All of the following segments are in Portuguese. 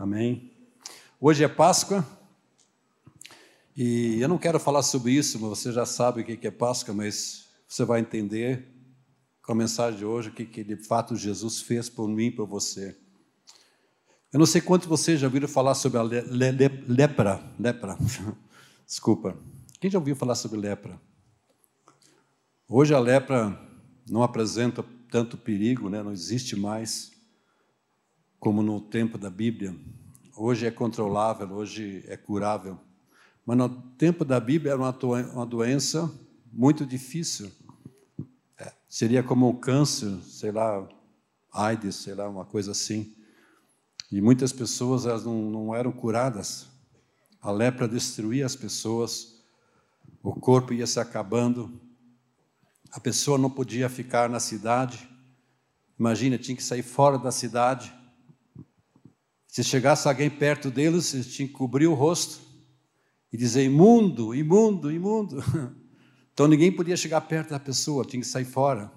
Amém. Hoje é Páscoa e eu não quero falar sobre isso, mas você já sabe o que é Páscoa, mas você vai entender com a mensagem de hoje o que, que de fato Jesus fez por mim e por você. Eu não sei quantos vocês já ouviram falar sobre a le, le, le, lepra. Lepra. Desculpa. Quem já ouviu falar sobre lepra? Hoje a lepra não apresenta tanto perigo, né? não existe mais como no tempo da Bíblia. Hoje é controlável, hoje é curável. Mas no tempo da Bíblia era uma doença muito difícil. É, seria como um câncer, sei lá, AIDS, sei lá, uma coisa assim. E muitas pessoas elas não, não eram curadas. A lepra destruía as pessoas, o corpo ia se acabando, a pessoa não podia ficar na cidade. Imagina, tinha que sair fora da cidade. Se chegasse alguém perto deles, eles tinham que cobrir o rosto e dizer imundo, imundo, imundo. Então ninguém podia chegar perto da pessoa, tinha que sair fora.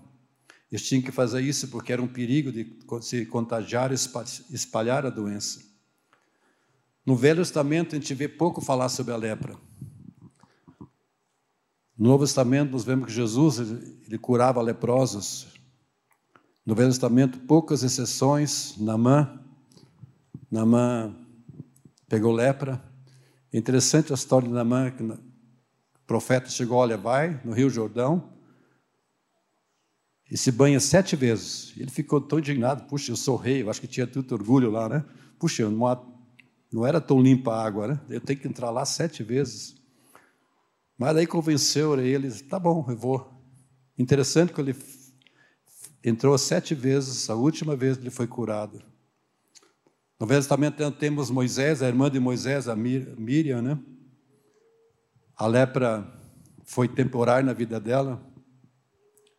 Eles tinham que fazer isso porque era um perigo de se contagiar e espalhar a doença. No Velho Testamento, a gente vê pouco falar sobre a lepra. No Novo Testamento, nós vemos que Jesus ele, curava leprosos. No Velho Testamento, poucas exceções. Namã, Namã pegou lepra. É interessante a história de Namã, que o profeta chegou, olha, vai no Rio Jordão, e se banha sete vezes. Ele ficou tão indignado, puxa, eu sou rei, eu acho que tinha tanto orgulho lá, né? Puxa, não, não era tão limpa a água, né? Eu tenho que entrar lá sete vezes. Mas aí convenceu ele, tá bom, eu vou. Interessante que ele entrou sete vezes, a última vez ele foi curado. No Velho Testamento temos Moisés, a irmã de Moisés, a Miriam, né? A lepra foi temporária na vida dela,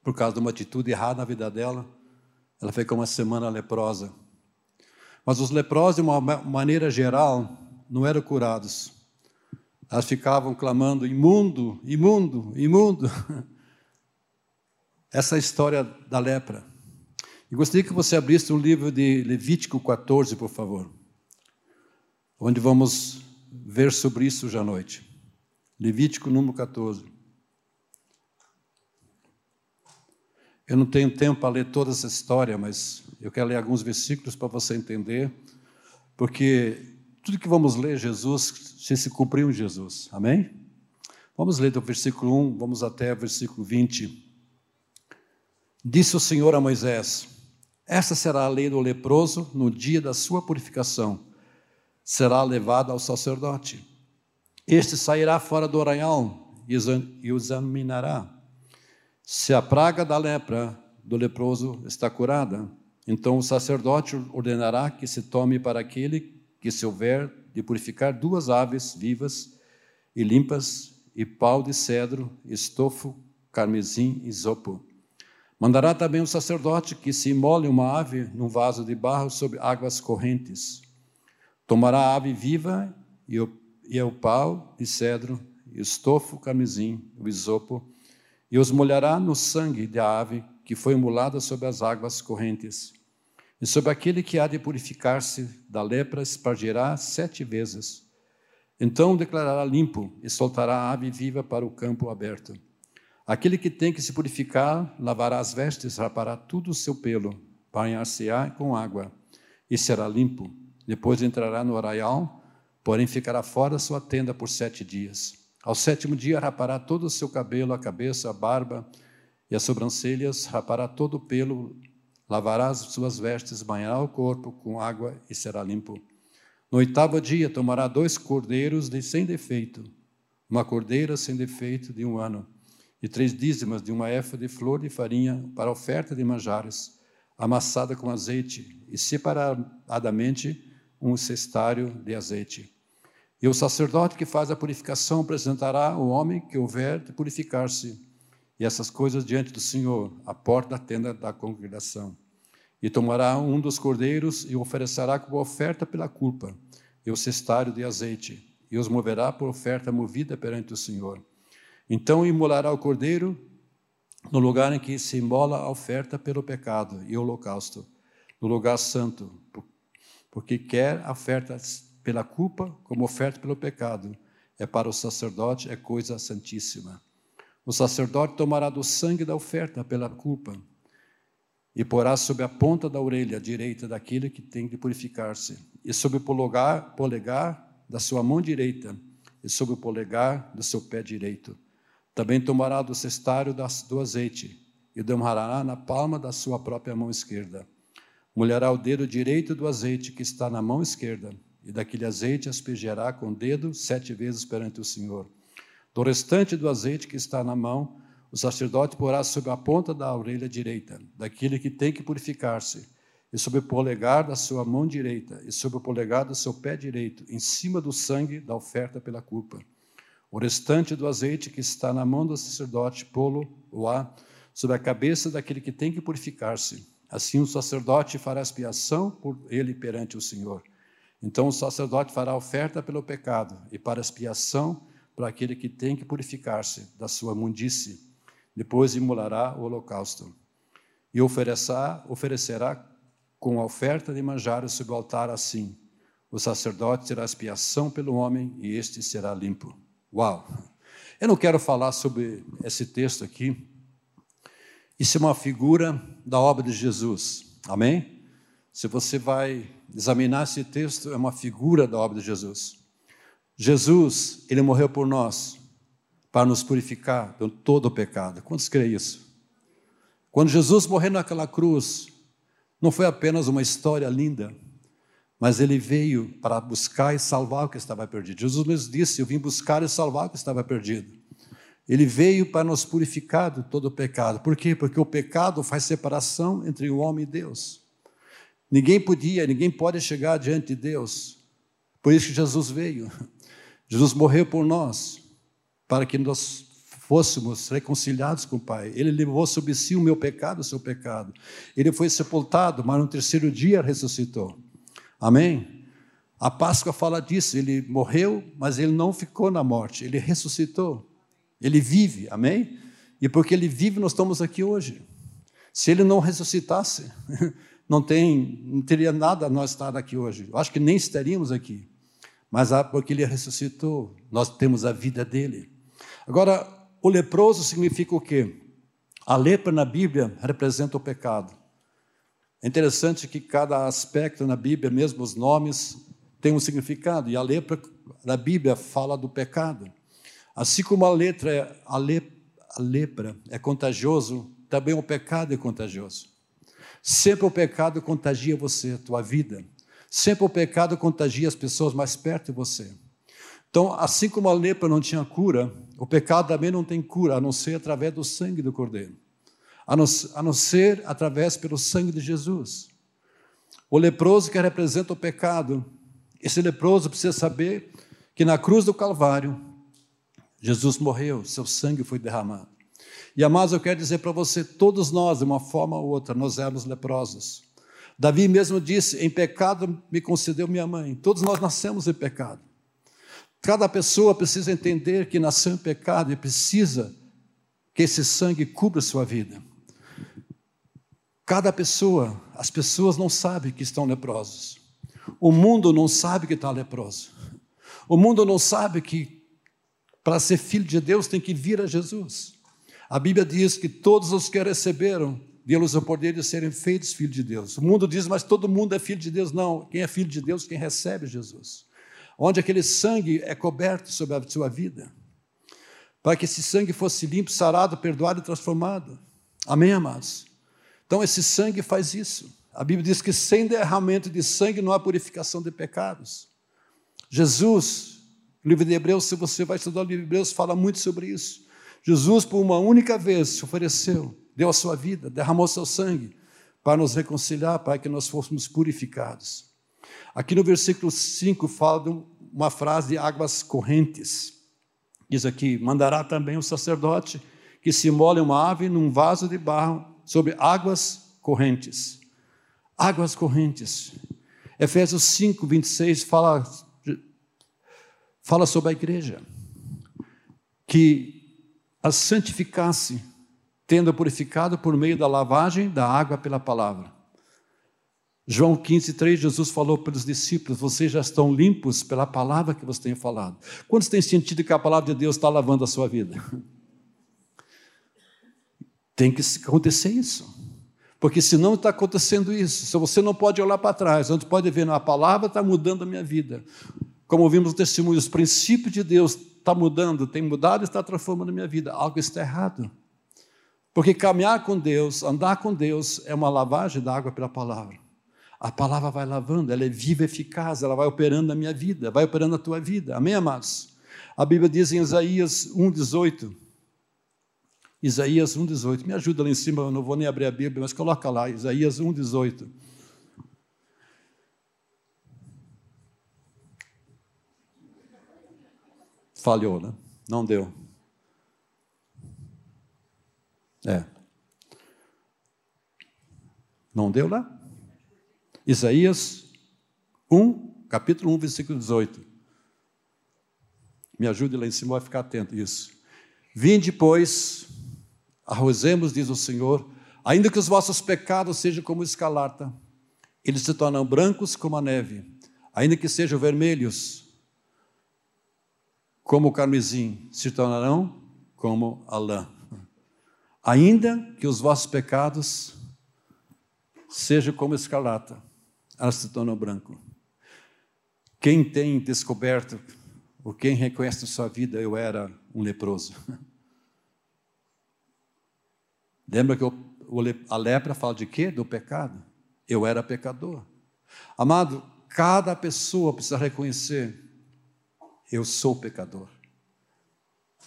por causa de uma atitude errada na vida dela. Ela ficou uma semana leprosa. Mas os leprosos, de uma maneira geral, não eram curados. Elas ficavam clamando: imundo, imundo, imundo. Essa é a história da lepra. E gostaria que você abrisse o livro de Levítico 14, por favor, onde vamos ver sobre isso hoje à noite. Levítico número 14. Eu não tenho tempo para ler toda essa história, mas eu quero ler alguns versículos para você entender, porque tudo que vamos ler, Jesus, se cumpriu em Jesus. Amém? Vamos ler do versículo 1, vamos até o versículo 20. Disse o Senhor a Moisés: Esta será a lei do leproso no dia da sua purificação. Será levado ao sacerdote. Este sairá fora do arraial e o examinará se a praga da lepra do leproso está curada, então o sacerdote ordenará que se tome para aquele que se houver de purificar duas aves vivas e limpas e pau de cedro, estofo, carmesim e isopo. Mandará também o sacerdote que se imole uma ave num vaso de barro sobre águas correntes. Tomará a ave viva e o, e o pau de cedro, e o estofo, carmesim, o isopo, e os molhará no sangue da ave que foi imolada sobre as águas correntes. E sobre aquele que há de purificar-se da lepra espargirá sete vezes. Então declarará limpo e soltará a ave viva para o campo aberto. Aquele que tem que se purificar lavará as vestes, rapará tudo o seu pelo, banhar-se-á com água e será limpo. Depois entrará no arraial, porém ficará fora da sua tenda por sete dias. Ao sétimo dia rapará todo o seu cabelo, a cabeça, a barba e as sobrancelhas, rapará todo o pelo, lavará as suas vestes, banhará o corpo com água e será limpo. No oitavo dia tomará dois cordeiros de sem defeito, uma cordeira sem defeito de um ano, e três dízimas de uma efa de flor de farinha para oferta de manjares, amassada com azeite, e separadamente um cestário de azeite. E o sacerdote que faz a purificação apresentará o homem que houver de purificar-se, e essas coisas diante do Senhor, à porta da tenda da congregação. E tomará um dos cordeiros e o oferecerá como oferta pela culpa, e o cestário de azeite, e os moverá por oferta movida perante o Senhor. Então imolará o cordeiro no lugar em que se imola a oferta pelo pecado e holocausto, no lugar santo, porque quer a oferta pela culpa como oferta pelo pecado. É para o sacerdote, é coisa santíssima. O sacerdote tomará do sangue da oferta pela culpa e porá sobre a ponta da orelha direita daquele que tem de purificar-se, e sobre o polegar, polegar da sua mão direita, e sobre o polegar do seu pé direito. Também tomará do cestário do azeite, e derramará na palma da sua própria mão esquerda. Molhará o dedo direito do azeite que está na mão esquerda, e daquele azeite aspergerá com o dedo sete vezes perante o Senhor. Do restante do azeite que está na mão, o sacerdote porá sobre a ponta da orelha direita, daquele que tem que purificar-se, e sobre o polegar da sua mão direita, e sobre o polegar do seu pé direito, em cima do sangue da oferta pela culpa. O restante do azeite que está na mão do sacerdote, pô-lo, o á, sobre a cabeça daquele que tem que purificar-se. Assim o sacerdote fará expiação por ele perante o Senhor. Então o sacerdote fará oferta pelo pecado e para expiação para aquele que tem que purificar-se da sua mundice depois imolará o holocausto e oferecerá, oferecerá com a oferta de manjares o altar assim. O sacerdote terá expiação pelo homem e este será limpo. Uau! Eu não quero falar sobre esse texto aqui. Isso é uma figura da obra de Jesus. Amém? Se você vai examinar esse texto, é uma figura da obra de Jesus. Jesus, ele morreu por nós para nos purificar de todo o pecado. Quantos creem isso? Quando Jesus morreu naquela cruz, não foi apenas uma história linda, mas ele veio para buscar e salvar o que estava perdido. Jesus mesmo disse: Eu vim buscar e salvar o que estava perdido. Ele veio para nos purificar de todo o pecado. Por quê? Porque o pecado faz separação entre o homem e Deus. Ninguém podia, ninguém pode chegar diante de Deus. Por isso que Jesus veio. Jesus morreu por nós para que nós fôssemos reconciliados com o Pai. Ele levou sobre si o meu pecado, o seu pecado. Ele foi sepultado, mas no terceiro dia ressuscitou. Amém? A Páscoa fala disso. Ele morreu, mas ele não ficou na morte. Ele ressuscitou. Ele vive. Amém? E porque ele vive, nós estamos aqui hoje. Se ele não ressuscitasse, não, tem, não teria nada nós estar aqui hoje. Eu acho que nem estaríamos aqui. Mas porque ele ressuscitou, nós temos a vida dele. Agora, o leproso significa o quê? A lepra na Bíblia representa o pecado. É interessante que cada aspecto na Bíblia, mesmo os nomes, tem um significado. E a lepra na Bíblia fala do pecado. Assim como a letra, é, a, le, a lepra é contagioso, também o pecado é contagioso. Sempre o pecado contagia você, tua vida. Sempre o pecado contagia as pessoas mais perto de você. Então, assim como a lepra não tinha cura, o pecado também não tem cura, a não ser através do sangue do Cordeiro, a não, a ser através pelo sangue de Jesus. O leproso que representa o pecado, esse leproso precisa saber que na cruz do Calvário, Jesus morreu, seu sangue foi derramado. E amados, eu quero dizer para você, todos nós, de uma forma ou outra, nós éramos leprosos. Davi mesmo disse: Em pecado me concedeu minha mãe. Todos nós nascemos em pecado. Cada pessoa precisa entender que nasceu em pecado e precisa que esse sangue cubra sua vida. Cada pessoa, as pessoas não sabem que estão leprosos. O mundo não sabe que está leproso. O mundo não sabe que para ser filho de Deus tem que vir a Jesus. A Bíblia diz que todos os que receberam, deu-lhes o poder de serem feitos filhos de Deus. O mundo diz, mas todo mundo é filho de Deus. Não, quem é filho de Deus, quem recebe Jesus onde aquele sangue é coberto sobre a sua vida, para que esse sangue fosse limpo, sarado, perdoado e transformado. Amém, amados? Então, esse sangue faz isso. A Bíblia diz que sem derramamento de sangue não há purificação de pecados. Jesus, no livro de Hebreus, se você vai estudar o livro de Hebreus, fala muito sobre isso. Jesus, por uma única vez, se ofereceu, deu a sua vida, derramou seu sangue para nos reconciliar, para que nós fôssemos purificados. Aqui no versículo 5 fala de uma frase de águas correntes. Diz aqui: mandará também o sacerdote que se mole uma ave num vaso de barro sobre águas correntes. Águas correntes. Efésios 5, 26 fala, fala sobre a igreja, que a santificasse, tendo purificado por meio da lavagem da água pela palavra João 15, 3, Jesus falou para os discípulos: Vocês já estão limpos pela palavra que você tem falado. Quantos têm sentido que a palavra de Deus está lavando a sua vida? Tem que acontecer isso. Porque se não está acontecendo isso, se você não pode olhar para trás, não pode ver, a palavra está mudando a minha vida. Como ouvimos o testemunho, os princípios de Deus está mudando, tem mudado e está transformando a minha vida. Algo está errado. Porque caminhar com Deus, andar com Deus, é uma lavagem da água pela palavra. A palavra vai lavando, ela é viva, eficaz, ela vai operando na minha vida, vai operando na tua vida. Amém, amados? A Bíblia diz em Isaías 1,18. Isaías 1,18. Me ajuda lá em cima, eu não vou nem abrir a Bíblia, mas coloca lá, Isaías 1,18. Falhou, né? Não deu. É. Não deu lá? Isaías 1, capítulo 1, versículo 18. Me ajude lá em cima, vai ficar atento isso. Vinde, pois, arrozemos, diz o Senhor, ainda que os vossos pecados sejam como escalarta, eles se tornam brancos como a neve, ainda que sejam vermelhos como o carmesim, se tornarão como a lã. Ainda que os vossos pecados sejam como escarlata, elas se tornam branco. Quem tem descoberto, ou quem reconhece sua vida, eu era um leproso. Lembra que a lepra fala de quê? Do pecado. Eu era pecador. Amado, cada pessoa precisa reconhecer: eu sou pecador.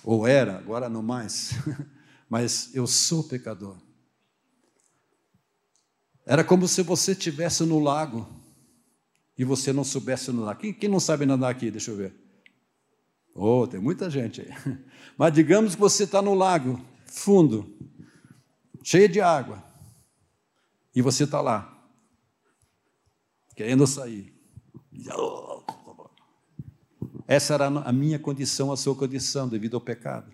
Ou era, agora não mais, mas eu sou pecador. Era como se você estivesse no lago e você não soubesse nadar. Quem, quem não sabe nadar aqui? Deixa eu ver. Oh, tem muita gente aí. Mas digamos que você está no lago, fundo, cheio de água, e você está lá, querendo sair. Essa era a minha condição, a sua condição, devido ao pecado.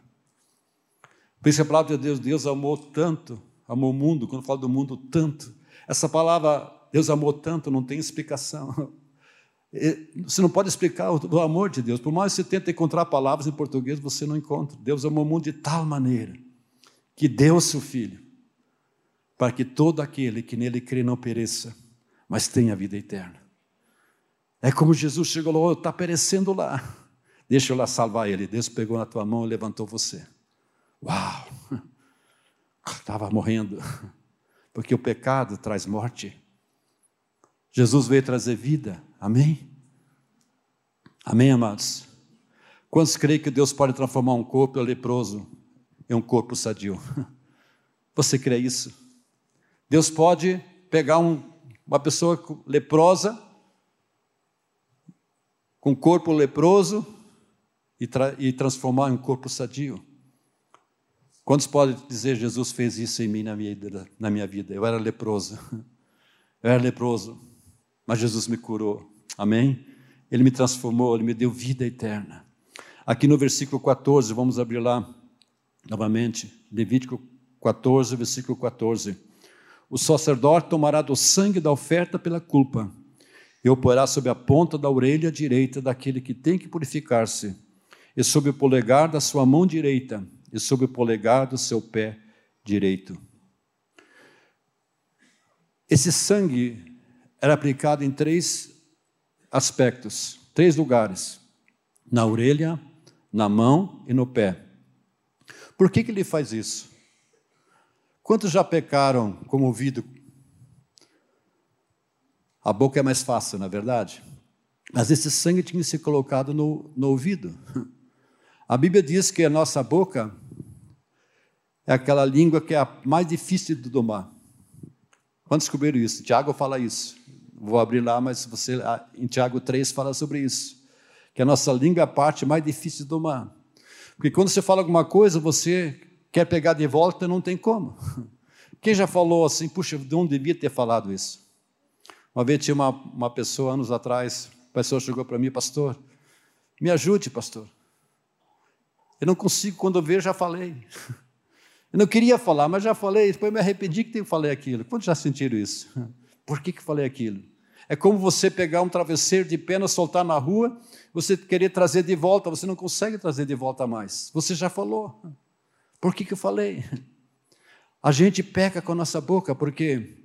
Por isso a palavra de Deus, Deus amou tanto, amou o mundo, quando fala do mundo, tanto, essa palavra, Deus amou tanto, não tem explicação. Você não pode explicar o amor de Deus. Por mais que você tente encontrar palavras em português, você não encontra. Deus amou o mundo de tal maneira que deu seu Filho, para que todo aquele que nele crê não pereça, mas tenha vida eterna. É como Jesus chegou lá, está perecendo lá. Deixa eu lá salvar ele. Deus pegou na tua mão e levantou você. Uau! Estava morrendo porque o pecado traz morte. Jesus veio trazer vida, amém? Amém, amados? Quantos creem que Deus pode transformar um corpo leproso em um corpo sadio? Você crê isso? Deus pode pegar um, uma pessoa leprosa, com corpo leproso, e, tra e transformar em um corpo sadio? Quantos podem dizer Jesus fez isso em mim na minha, na minha vida? Eu era leproso. Eu era leproso, mas Jesus me curou. Amém? Ele me transformou, ele me deu vida eterna. Aqui no versículo 14, vamos abrir lá novamente. Levítico 14, versículo 14. O sacerdote tomará do sangue da oferta pela culpa e o porá sobre a ponta da orelha direita daquele que tem que purificar-se, e sobre o polegar da sua mão direita, e sobre o polegar do seu pé direito. Esse sangue era aplicado em três aspectos, três lugares: na orelha, na mão e no pé. Por que, que ele faz isso? Quantos já pecaram com o ouvido? A boca é mais fácil, na é verdade? Mas esse sangue tinha que ser colocado no, no ouvido. A Bíblia diz que a nossa boca é aquela língua que é a mais difícil de domar. Quando descobriram isso? Tiago fala isso. Vou abrir lá, mas você em Tiago 3 fala sobre isso. Que a nossa língua é a parte mais difícil de domar. Porque quando você fala alguma coisa, você quer pegar de volta, não tem como. Quem já falou assim, puxa, não devia ter falado isso? Uma vez tinha uma, uma pessoa, anos atrás, a pessoa chegou para mim, pastor, me ajude, pastor. Eu não consigo, quando eu ver, já falei. Eu não queria falar, mas já falei, depois me arrependi que eu falei aquilo. Quantos já sentiram isso? Por que, que falei aquilo? É como você pegar um travesseiro de pena, soltar na rua, você querer trazer de volta, você não consegue trazer de volta mais. Você já falou. Por que, que eu falei? A gente peca com a nossa boca, por quê?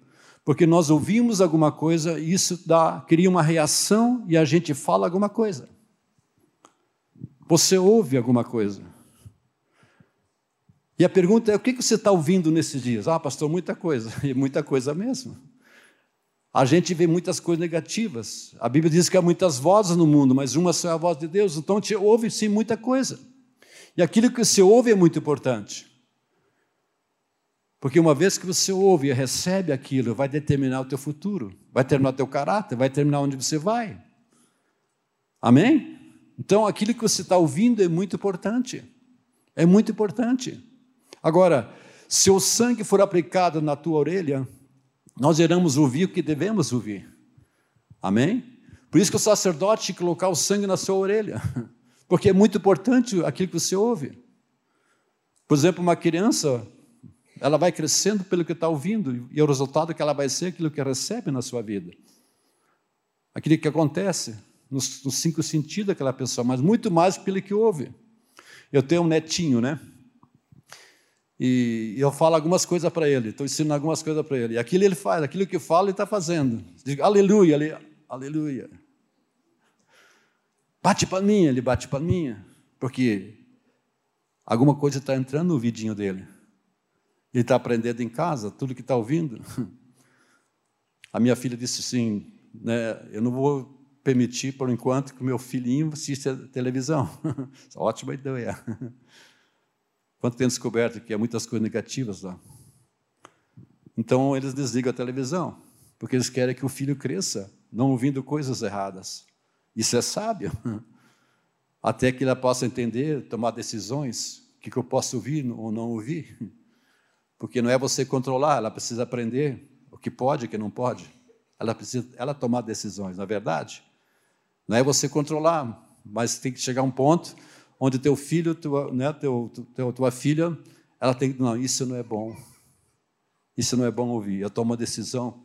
Porque nós ouvimos alguma coisa e isso dá, cria uma reação e a gente fala alguma coisa. Você ouve alguma coisa. E a pergunta é: o que você está ouvindo nesses dias? Ah, pastor, muita coisa, e muita coisa mesmo. A gente vê muitas coisas negativas. A Bíblia diz que há muitas vozes no mundo, mas uma só é a voz de Deus. Então, te ouve sim muita coisa. E aquilo que você ouve é muito importante. Porque uma vez que você ouve e recebe aquilo, vai determinar o teu futuro, vai determinar o teu caráter, vai determinar onde você vai. Amém? Então, aquilo que você está ouvindo é muito importante. É muito importante. Agora, se o sangue for aplicado na tua orelha, nós iremos ouvir o que devemos ouvir. Amém? Por isso que o sacerdote tinha que colocar o sangue na sua orelha, porque é muito importante aquilo que você ouve. Por exemplo, uma criança, ela vai crescendo pelo que está ouvindo, e o resultado é que ela vai ser aquilo que recebe na sua vida. Aquilo que acontece nos, nos cinco sentidos daquela pessoa, mas muito mais pelo que ouve. Eu tenho um netinho, né? E eu falo algumas coisas para ele, estou ensinando algumas coisas para ele. E aquilo ele faz, aquilo que fala, ele está fazendo. Digo, aleluia, ele, aleluia. Bate palminha, ele bate palminha, porque alguma coisa está entrando no vidinho dele. Ele está aprendendo em casa, tudo que está ouvindo. A minha filha disse assim: né, eu não vou permitir, por enquanto, que o meu filhinho assista televisão. Ótima ideia. Quanto tem descoberto que há muitas coisas negativas lá. Então eles desligam a televisão, porque eles querem que o filho cresça, não ouvindo coisas erradas. Isso é sábio. Até que ela possa entender, tomar decisões, o que eu posso ouvir ou não ouvir. Porque não é você controlar, ela precisa aprender o que pode e o que não pode. Ela precisa ela tomar decisões, na é verdade. Não é você controlar, mas tem que chegar a um ponto onde teu filho, tua, né, teu, teu, tua filha, ela tem que, não, isso não é bom. Isso não é bom ouvir. Eu tomo uma decisão.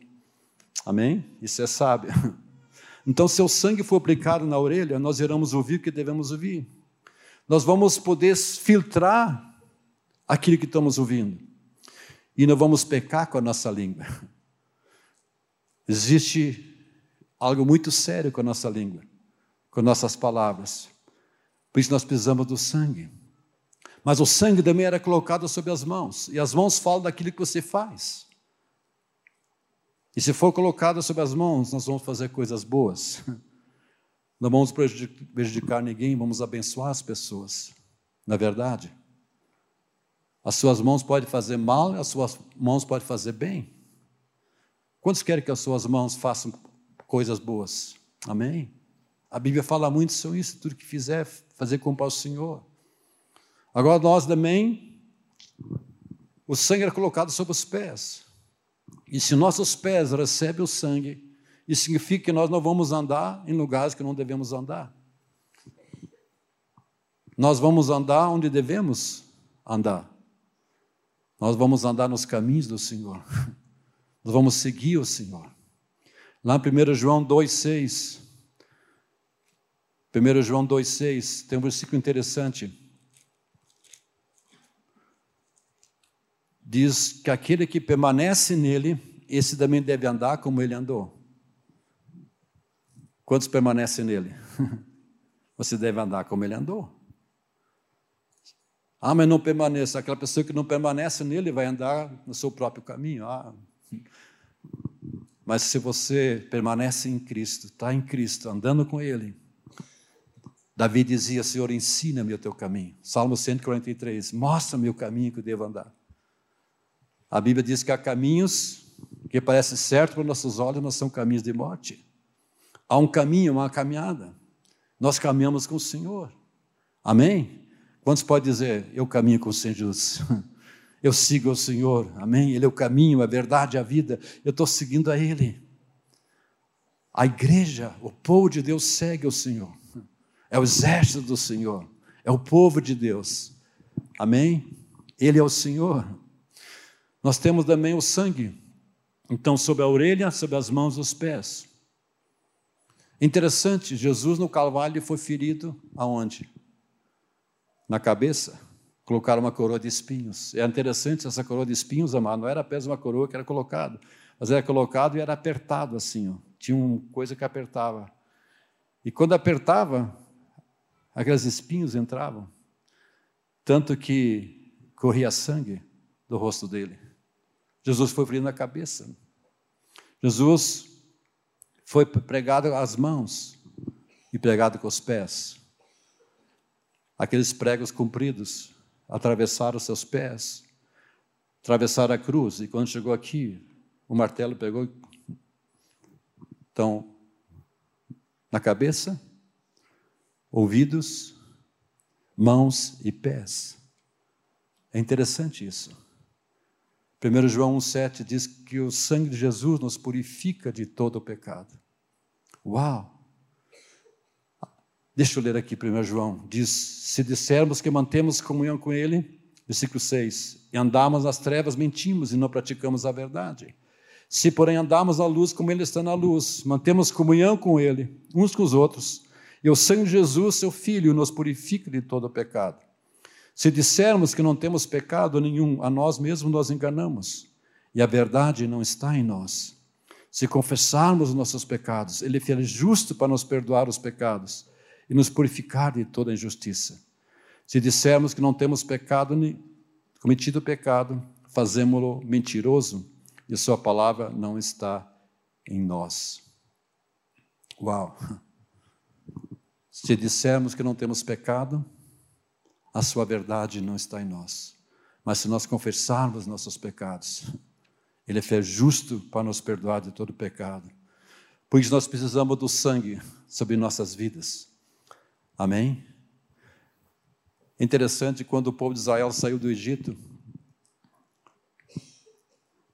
Amém? Isso é sábio. Então, se o sangue for aplicado na orelha, nós iremos ouvir o que devemos ouvir. Nós vamos poder filtrar aquilo que estamos ouvindo. E não vamos pecar com a nossa língua. Existe algo muito sério com a nossa língua, com nossas palavras. Por isso nós precisamos do sangue. Mas o sangue também era colocado sobre as mãos, e as mãos falam daquilo que você faz. E se for colocado sobre as mãos, nós vamos fazer coisas boas. Não vamos prejudicar ninguém, vamos abençoar as pessoas. Na é verdade, as suas mãos podem fazer mal, as suas mãos podem fazer bem. Quantos querem que as suas mãos façam coisas boas? Amém? A Bíblia fala muito sobre isso, tudo que fizer, fazer com o Senhor. Agora nós também, o sangue era colocado sobre os pés. E se nossos pés recebem o sangue, isso significa que nós não vamos andar em lugares que não devemos andar. Nós vamos andar onde devemos andar. Nós vamos andar nos caminhos do Senhor. Nós vamos seguir o Senhor. Lá em 1 João 2,6, 1 João 2,6 tem um versículo interessante. Diz que aquele que permanece nele, esse também deve andar como ele andou. Quantos permanecem nele? Você deve andar como ele andou. Ah, mas não permaneça. Aquela pessoa que não permanece nele vai andar no seu próprio caminho. Ah. Mas se você permanece em Cristo, está em Cristo, andando com Ele, Davi dizia: Senhor, ensina-me o teu caminho. Salmo 143, mostra-me o caminho que eu devo andar. A Bíblia diz que há caminhos que parecem certos para nossos olhos, mas são caminhos de morte. Há um caminho, uma caminhada. Nós caminhamos com o Senhor. Amém? Quantos podem dizer, eu caminho com o Senhor Jesus? Eu sigo o Senhor. Amém? Ele é o caminho, a verdade, a vida. Eu estou seguindo a Ele. A igreja, o povo de Deus segue o Senhor é o exército do Senhor, é o povo de Deus. Amém? Ele é o Senhor. Nós temos também o sangue Então, sobre a orelha, sobre as mãos os pés. Interessante, Jesus no Calvário foi ferido aonde? Na cabeça. Colocaram uma coroa de espinhos. É interessante essa coroa de espinhos, amado, não era apenas uma coroa que era colocada, mas era colocado e era apertado assim, ó. tinha uma coisa que apertava. E quando apertava, aqueles espinhos entravam, tanto que corria sangue do rosto dele. Jesus foi ferido na cabeça. Jesus foi pregado às mãos e pregado com os pés. Aqueles pregos compridos atravessaram seus pés, atravessaram a cruz, e quando chegou aqui, o martelo pegou. Então, na cabeça, ouvidos, mãos e pés. É interessante isso. 1 João 1,7 diz que o sangue de Jesus nos purifica de todo o pecado. Uau! Deixa eu ler aqui 1 João. Diz: Se dissermos que mantemos comunhão com Ele, versículo 6, e andamos nas trevas, mentimos e não praticamos a verdade. Se, porém, andamos na luz como Ele está na luz, mantemos comunhão com Ele, uns com os outros, e o sangue de Jesus, seu Filho, nos purifica de todo o pecado. Se dissermos que não temos pecado nenhum, a nós mesmos nós enganamos, e a verdade não está em nós. Se confessarmos os nossos pecados, Ele é justo para nos perdoar os pecados e nos purificar de toda injustiça. Se dissermos que não temos pecado, cometido pecado, fazemos-lo mentiroso e Sua palavra não está em nós. Uau! Se dissermos que não temos pecado, a sua verdade não está em nós. Mas se nós confessarmos nossos pecados, Ele é justo para nos perdoar de todo pecado. Por isso nós precisamos do sangue sobre nossas vidas. Amém? Interessante, quando o povo de Israel saiu do Egito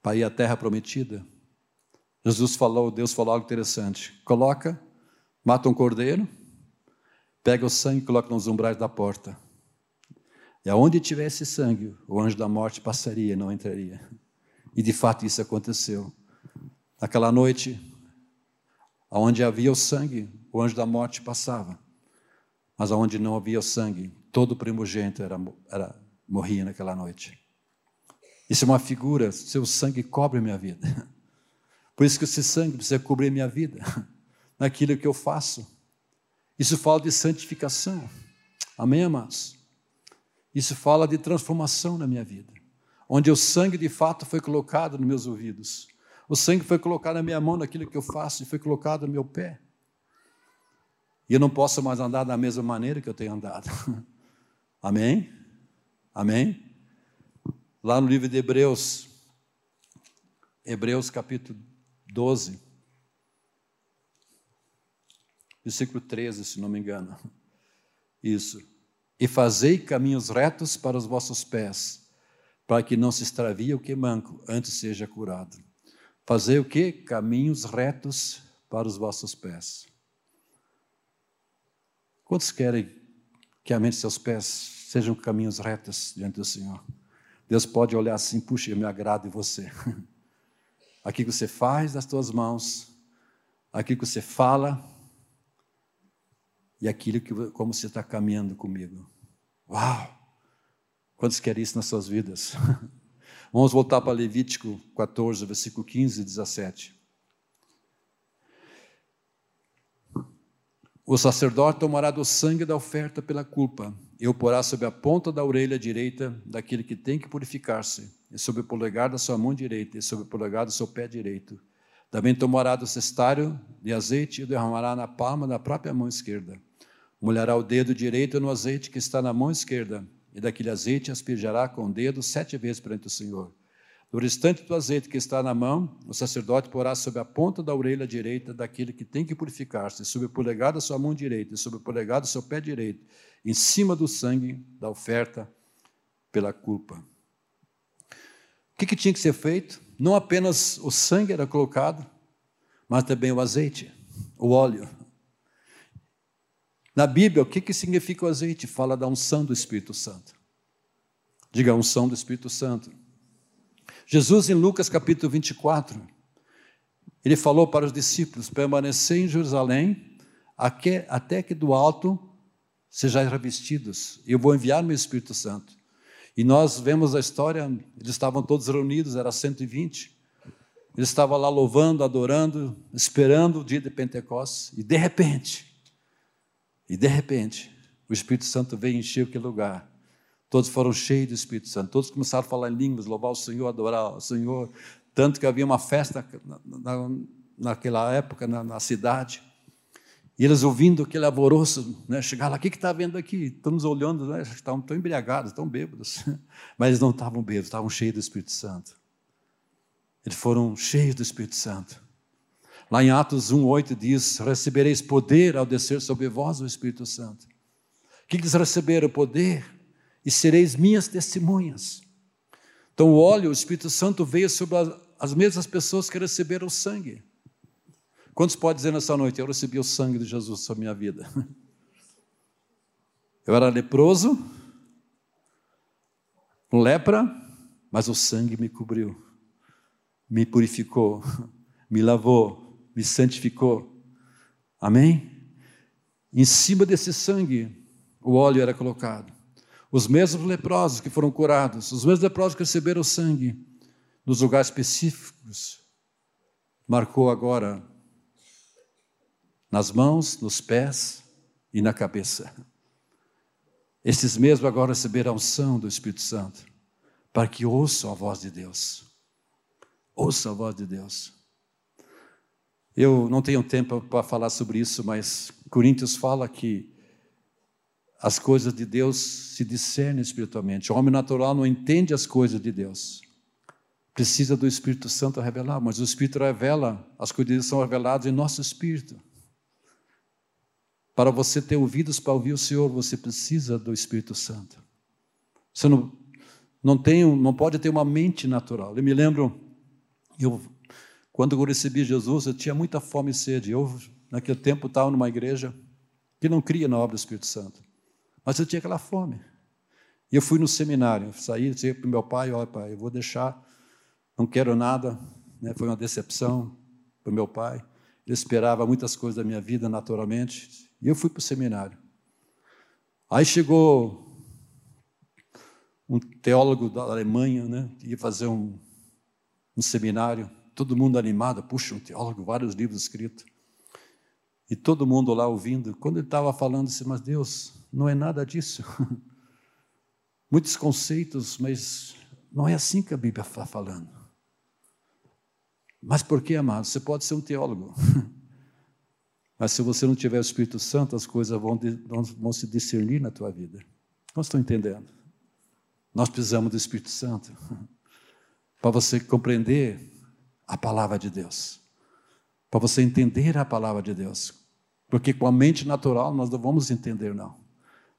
para ir à terra prometida, Jesus falou, Deus falou algo interessante. Coloca, mata um cordeiro, pega o sangue e coloca nos umbrais da porta. E aonde tivesse sangue, o anjo da morte passaria não entraria. E de fato isso aconteceu. Naquela noite, aonde havia o sangue, o anjo da morte passava. Mas aonde não havia o sangue, todo primogênito era, era, morria naquela noite. Isso é uma figura, seu sangue cobre minha vida. Por isso que esse sangue precisa cobrir minha vida, naquilo que eu faço. Isso fala de santificação. Amém, amados? Isso fala de transformação na minha vida, onde o sangue de fato foi colocado nos meus ouvidos, o sangue foi colocado na minha mão naquilo que eu faço e foi colocado no meu pé. E eu não posso mais andar da mesma maneira que eu tenho andado. Amém? Amém? Lá no livro de Hebreus, Hebreus capítulo 12, versículo 13, se não me engano. Isso e fazei caminhos retos para os vossos pés, para que não se extravie o que manco, antes seja curado. Fazei o que? Caminhos retos para os vossos pés. Quantos querem que a mente de seus pés sejam caminhos retos diante do Senhor? Deus pode olhar assim, puxa, eu me agrado em você. Aqui que você faz das tuas mãos, aqui que você fala, e aquilo que como você está caminhando comigo. Uau! Quantos querem isso nas suas vidas? Vamos voltar para Levítico 14, versículo 15 e 17. O sacerdote tomará do sangue da oferta pela culpa e o porá sobre a ponta da orelha direita daquele que tem que purificar-se, e sobre o polegar da sua mão direita, e sobre o polegar do seu pé direito. Também tomará do cestário de azeite e derramará na palma da própria mão esquerda molhará o dedo direito no azeite que está na mão esquerda, e daquele azeite asperjará com o dedo sete vezes perante o Senhor. Do restante do azeite que está na mão, o sacerdote porá sobre a ponta da orelha direita daquele que tem que purificar-se, sobre o polegar da sua mão direita e sobre o polegar do seu pé direito, em cima do sangue da oferta pela culpa. O que, que tinha que ser feito? Não apenas o sangue era colocado, mas também o azeite, o óleo. Na Bíblia, o que, que significa o azeite? Fala da unção do Espírito Santo. Diga a unção do Espírito Santo. Jesus, em Lucas capítulo 24, ele falou para os discípulos: permanecer em Jerusalém até que do alto sejais revestidos. Eu vou enviar meu Espírito Santo. E nós vemos a história, eles estavam todos reunidos, era 120. Eles estavam lá louvando, adorando, esperando o dia de Pentecostes, e de repente, e de repente, o Espírito Santo veio encher aquele lugar. Todos foram cheios do Espírito Santo, todos começaram a falar em línguas, louvar o Senhor, adorar o Senhor. Tanto que havia uma festa na, na, naquela época na, na, cidade. E eles ouvindo aquele alvoroço, né, chegaram lá, o que está vendo aqui? Estamos olhando, né, estão, estão embriagados, estão bêbados. Mas eles não estavam bêbados, estavam cheios do Espírito Santo. Eles foram cheios do Espírito Santo. Lá em Atos 1,8 diz: Recebereis poder ao descer sobre vós o Espírito Santo. O que eles receberam? Poder e sereis minhas testemunhas. Então, o óleo, o Espírito Santo veio sobre as mesmas pessoas que receberam o sangue. Quantos podem dizer nessa noite, eu recebi o sangue de Jesus sobre a minha vida? Eu era leproso, com lepra, mas o sangue me cobriu, me purificou, me lavou, me santificou. Amém? Em cima desse sangue, o óleo era colocado. Os mesmos leprosos que foram curados, os mesmos leprosos que receberam sangue, nos lugares específicos, marcou agora nas mãos, nos pés e na cabeça. Esses mesmos agora receberam a unção do Espírito Santo, para que ouçam a voz de Deus. Ouçam a voz de Deus. Eu não tenho tempo para falar sobre isso, mas Coríntios fala que as coisas de Deus se discernem espiritualmente. O homem natural não entende as coisas de Deus. Precisa do Espírito Santo revelar, mas o Espírito revela, as coisas são reveladas em nosso espírito. Para você ter ouvidos para ouvir o Senhor, você precisa do Espírito Santo. Você não, não, tem, não pode ter uma mente natural. Eu me lembro, eu, quando eu recebi Jesus, eu tinha muita fome e sede. Eu, naquele tempo, estava numa igreja que não cria na obra do Espírito Santo. Mas eu tinha aquela fome. E eu fui no seminário, saí, disse para meu pai, olha pai, eu vou deixar, não quero nada, né? foi uma decepção para meu pai. Ele esperava muitas coisas da minha vida naturalmente, e eu fui para o seminário. Aí chegou um teólogo da Alemanha, né, que ia fazer um, um seminário, todo mundo animado, puxa, um teólogo, vários livros escritos. E todo mundo lá ouvindo. Quando ele estava falando, disse, mas Deus, não é nada disso. Muitos conceitos, mas não é assim que a Bíblia está falando. Mas por que, amado? Você pode ser um teólogo. Mas se você não tiver o Espírito Santo, as coisas vão, vão se discernir na tua vida. Não estou entendendo. Nós precisamos do Espírito Santo para você compreender a palavra de Deus, para você entender a palavra de Deus. Porque com a mente natural nós não vamos entender, não.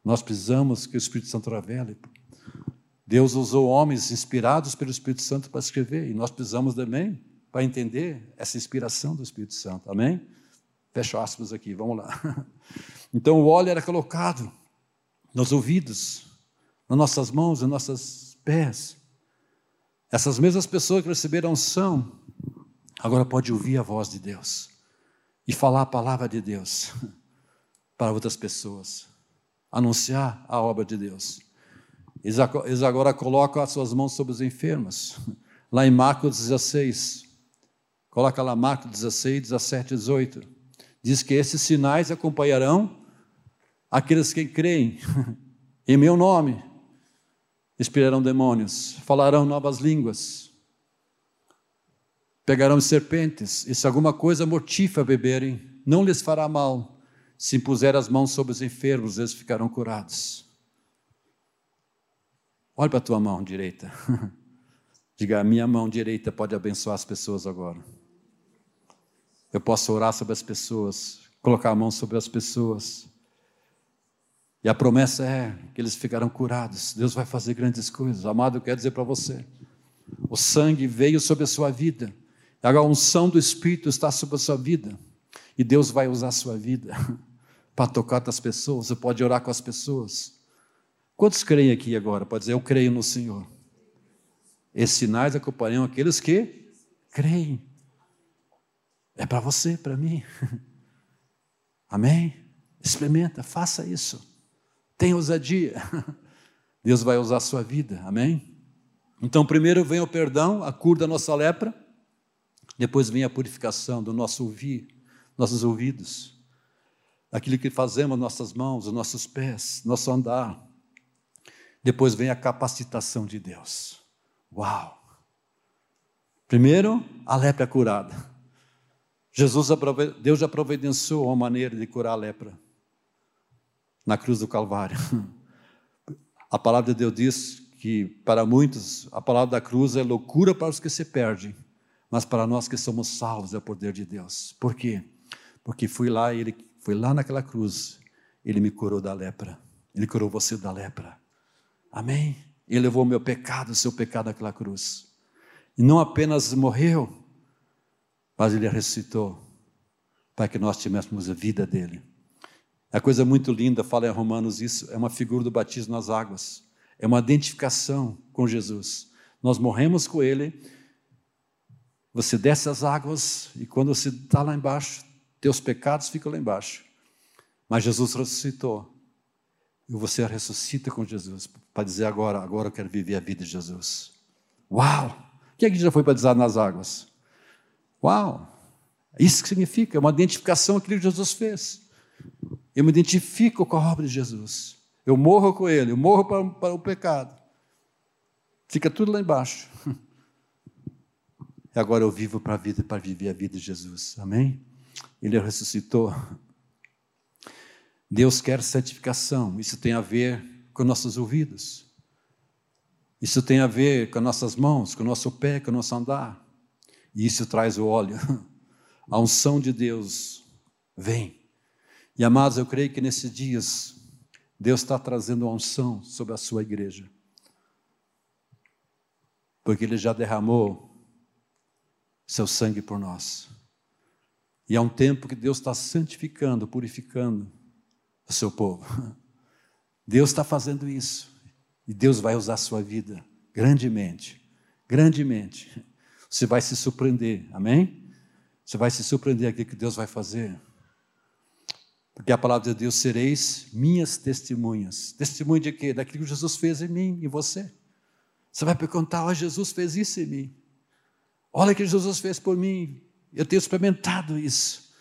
Nós precisamos que o Espírito Santo revele. Deus usou homens inspirados pelo Espírito Santo para escrever, e nós precisamos também para entender essa inspiração do Espírito Santo. Amém? Fecha aspas aqui, vamos lá. Então o óleo era colocado nos ouvidos, nas nossas mãos, nos nossos pés. Essas mesmas pessoas que receberam unção, agora pode ouvir a voz de Deus e falar a palavra de Deus para outras pessoas anunciar a obra de Deus. Eles agora colocam as suas mãos sobre os enfermos. Lá em Marcos 16, coloca lá Marcos 16, 17, 18. Diz que esses sinais acompanharão aqueles que creem em meu nome. Expirarão demônios, falarão novas línguas, pegarão serpentes, e se alguma coisa mortífera beberem, não lhes fará mal se impuser as mãos sobre os enfermos, eles ficarão curados. Olhe para a tua mão direita. Diga, a minha mão direita pode abençoar as pessoas agora. Eu posso orar sobre as pessoas, colocar a mão sobre as pessoas. E a promessa é que eles ficarão curados. Deus vai fazer grandes coisas. Amado, eu quero dizer para você: o sangue veio sobre a sua vida. A unção do Espírito está sobre a sua vida. E Deus vai usar a sua vida. para tocar as pessoas, você pode orar com as pessoas. Quantos creem aqui agora? Pode dizer, eu creio no Senhor. Esses sinais acompanham aqueles que creem. É para você, para mim. Amém? Experimenta, faça isso. Tenha ousadia. Deus vai usar a sua vida. Amém? Então, primeiro vem o perdão, a cura da nossa lepra. Depois vem a purificação do nosso ouvir, nossos ouvidos. Aquilo que fazemos, nossas mãos, os nossos pés, nosso andar. Depois vem a capacitação de Deus. Uau! Primeiro, a lepra curada. Jesus, Deus já providenciou uma maneira de curar a lepra na cruz do Calvário. A palavra de Deus diz que para muitos a palavra da cruz é loucura para os que se perdem, mas para nós que somos salvos é o poder de Deus. Por quê? Porque fui lá, ele foi lá naquela cruz, ele me curou da lepra. Ele curou você da lepra. Amém? Ele levou o meu pecado, o seu pecado naquela cruz. E não apenas morreu, mas ele ressuscitou para que nós tivéssemos a vida dele. É coisa muito linda, fala em Romanos isso, é uma figura do batismo nas águas. É uma identificação com Jesus. Nós morremos com ele, você desce as águas e quando você está lá embaixo, teus pecados ficam lá embaixo. Mas Jesus ressuscitou. E você ressuscita com Jesus para dizer agora, agora eu quero viver a vida de Jesus. Uau! Quem é que já foi batizado nas águas? Uau! Isso que significa, é uma identificação que Jesus fez. Eu me identifico com a obra de Jesus. Eu morro com Ele, eu morro para, para o pecado. Fica tudo lá embaixo. E agora eu vivo para a vida, para viver a vida de Jesus. Amém? Ele ressuscitou. Deus quer santificação. Isso tem a ver com nossos ouvidos. Isso tem a ver com nossas mãos, com o nosso pé, com o nosso andar. E isso traz o óleo. A unção de Deus vem. E amados, eu creio que nesses dias Deus está trazendo a unção sobre a sua igreja. Porque Ele já derramou seu sangue por nós. E há um tempo que Deus está santificando, purificando o seu povo. Deus está fazendo isso. E Deus vai usar a sua vida grandemente, grandemente. Você vai se surpreender, amém? Você vai se surpreender aqui que Deus vai fazer. Porque a palavra de Deus sereis minhas testemunhas. Testemunho de quê? Daquilo que Jesus fez em mim e você. Você vai perguntar, oh, Jesus fez isso em mim. Olha o que Jesus fez por mim. Eu tenho experimentado isso.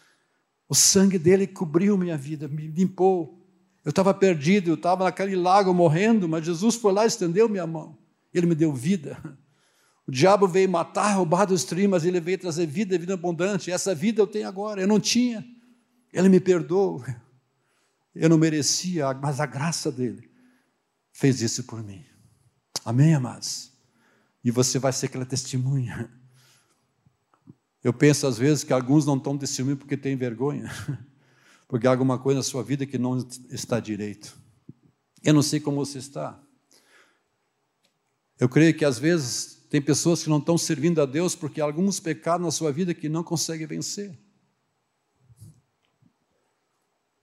O sangue dele cobriu minha vida, me limpou, eu estava perdido, eu estava naquele lago morrendo, mas Jesus foi lá e estendeu minha mão. Ele me deu vida. O diabo veio matar, roubar dos trimas, ele veio trazer vida, vida abundante. Essa vida eu tenho agora, eu não tinha. Ele me perdoou. Eu não merecia, mas a graça dele fez isso por mim. Amém, amados? E você vai ser aquela testemunha. Eu penso às vezes que alguns não estão testemunho porque têm vergonha. porque há alguma coisa na sua vida que não está direito. Eu não sei como você está. Eu creio que às vezes tem pessoas que não estão servindo a Deus porque há alguns pecados na sua vida que não conseguem vencer.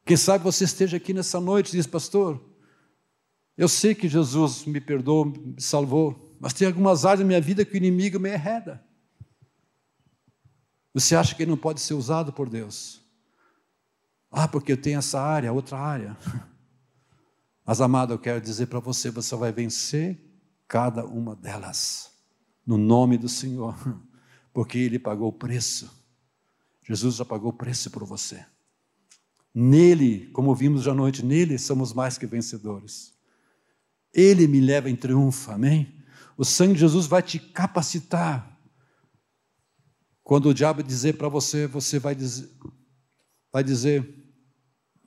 Quem sabe você esteja aqui nessa noite e diz, pastor, eu sei que Jesus me perdoou, me salvou, mas tem algumas áreas da minha vida que o inimigo me arreda. Você acha que ele não pode ser usado por Deus? Ah, porque eu tenho essa área, outra área. Mas, amado, eu quero dizer para você: você vai vencer cada uma delas, no nome do Senhor, porque Ele pagou o preço. Jesus já pagou o preço por você. Nele, como vimos já à noite, nele somos mais que vencedores. Ele me leva em triunfo, amém? O sangue de Jesus vai te capacitar. Quando o diabo dizer para você, você vai dizer, vai dizer: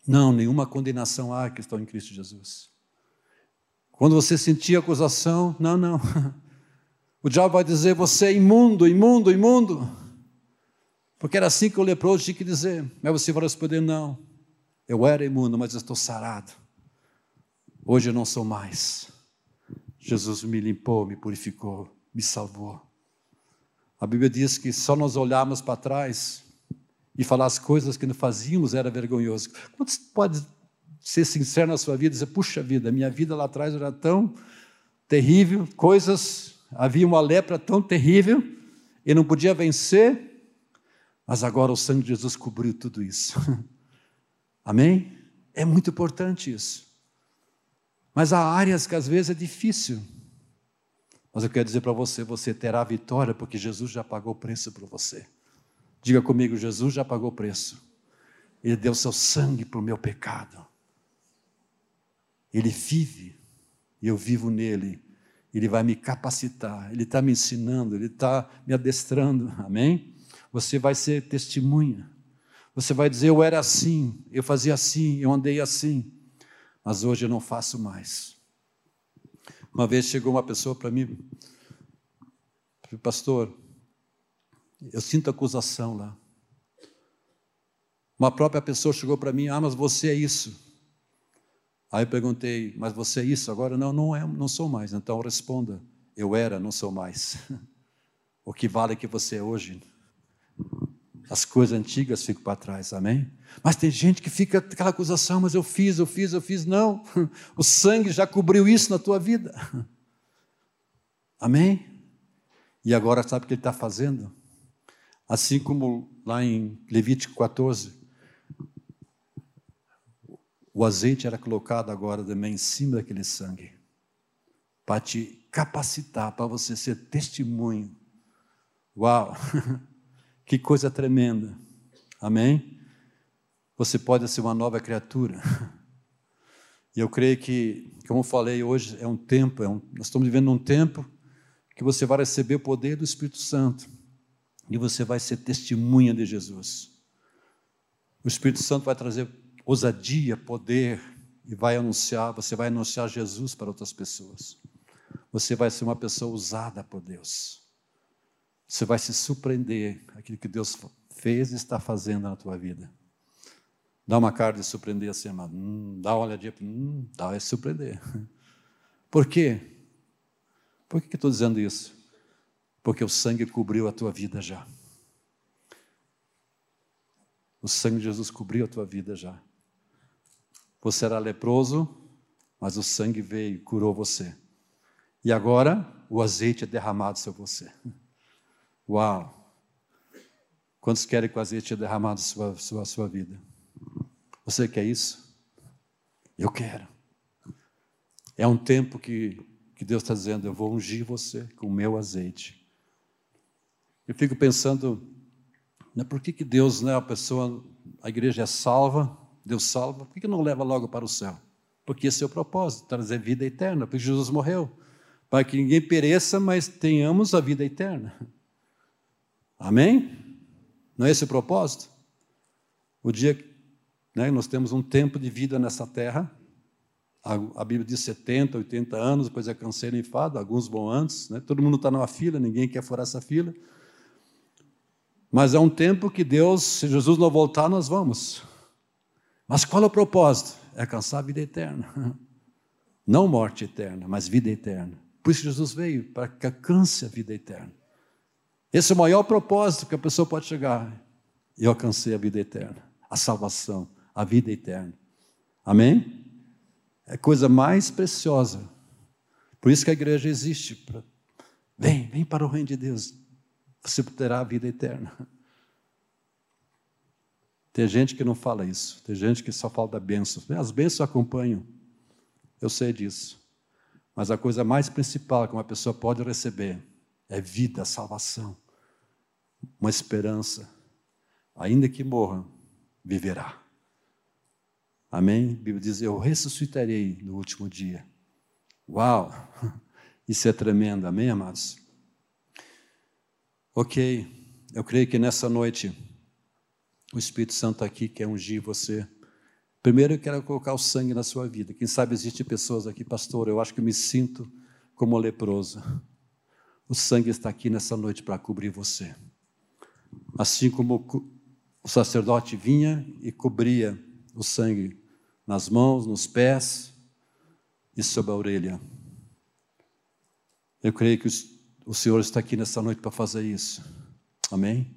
não, nenhuma condenação há que estão em Cristo Jesus. Quando você sentir acusação, não, não. O diabo vai dizer: você é imundo, imundo, imundo. Porque era assim que o leproso tinha que dizer. Mas você vai responder: não. Eu era imundo, mas estou sarado. Hoje eu não sou mais. Jesus me limpou, me purificou, me salvou. A Bíblia diz que só nós olharmos para trás e falar as coisas que não fazíamos era vergonhoso. Quando você pode ser sincero na sua vida e dizer, puxa vida, minha vida lá atrás era tão terrível, coisas, havia uma lepra tão terrível, e não podia vencer, Mas agora o sangue de Jesus cobriu tudo isso. Amém? É muito importante isso. Mas há áreas que às vezes é difícil. Mas eu quero dizer para você: você terá vitória, porque Jesus já pagou o preço por você. Diga comigo: Jesus já pagou o preço. Ele deu seu sangue para o meu pecado. Ele vive e eu vivo nele. Ele vai me capacitar, Ele está me ensinando, Ele está me adestrando, amém? Você vai ser testemunha. Você vai dizer: Eu era assim, eu fazia assim, eu andei assim, mas hoje eu não faço mais. Uma vez chegou uma pessoa para mim, pastor, eu sinto acusação lá. Uma própria pessoa chegou para mim: Ah, mas você é isso. Aí eu perguntei, mas você é isso agora? Não, não, é, não sou mais. Então responda, eu era, não sou mais. o que vale é que você é hoje. As coisas antigas ficam para trás, amém? Mas tem gente que fica aquela acusação, mas eu fiz, eu fiz, eu fiz. Não, o sangue já cobriu isso na tua vida. Amém? E agora sabe o que ele está fazendo? Assim como lá em Levítico 14, o azeite era colocado agora também em cima daquele sangue, para te capacitar, para você ser testemunho. Uau! que coisa tremenda. Amém? Você pode ser uma nova criatura. E eu creio que, como falei hoje, é um tempo, é um, nós estamos vivendo um tempo que você vai receber o poder do Espírito Santo e você vai ser testemunha de Jesus. O Espírito Santo vai trazer ousadia, poder e vai anunciar, você vai anunciar Jesus para outras pessoas. Você vai ser uma pessoa usada por Deus. Você vai se surpreender aquilo que Deus fez e está fazendo na tua vida. Dá uma cara de surpreender assim. Hum, dá uma olhadinha, hum, dá é surpreender. Por quê? Por que estou dizendo isso? Porque o sangue cobriu a tua vida já. O sangue de Jesus cobriu a tua vida já. Você era leproso, mas o sangue veio e curou você. E agora o azeite é derramado sobre você. Uau! Quantos querem que o azeite seja derramado sobre a sua, sua vida? Você quer isso? Eu quero. É um tempo que, que Deus está dizendo: eu vou ungir você com o meu azeite. Eu fico pensando, né, por que, que Deus, né, a pessoa, a igreja é salva, Deus salva, por que não leva logo para o céu? Porque esse é o propósito, trazer vida eterna, porque Jesus morreu, para que ninguém pereça, mas tenhamos a vida eterna. Amém? Não é esse o propósito? O dia que né, nós temos um tempo de vida nessa terra, a, a, Bíblia diz 70, 80 anos, depois é canseiro e enfado, alguns vão antes, né? todo mundo está numa fila, ninguém quer furar essa fila. Mas é um tempo que Deus, se Jesus não voltar, nós vamos. Mas qual é o propósito? É alcançar a vida eterna. Não morte eterna, mas vida eterna. Por isso Jesus veio, para que alcance a vida eterna. Esse é o maior propósito que a pessoa pode chegar. Eu alcancei a vida eterna, a salvação, a vida eterna. Amém? É a coisa mais preciosa. Por isso que a igreja existe. Vem, vem para o reino de Deus. Você terá a vida eterna. Tem gente que não fala isso, tem gente que só fala da bênção. As bênçãos acompanham, eu sei disso. Mas a coisa mais principal que uma pessoa pode receber é vida, salvação, uma esperança. Ainda que morra, viverá. Amém? A Bíblia diz: Eu ressuscitarei no último dia. Uau! Isso é tremendo, amém, amados? Ok, eu creio que nessa noite o Espírito Santo aqui quer ungir você. Primeiro eu quero colocar o sangue na sua vida. Quem sabe existem pessoas aqui, pastor, eu acho que me sinto como leproso. O sangue está aqui nessa noite para cobrir você. Assim como o sacerdote vinha e cobria o sangue nas mãos, nos pés e sobre a orelha. Eu creio que o Senhor está aqui nessa noite para fazer isso. Amém?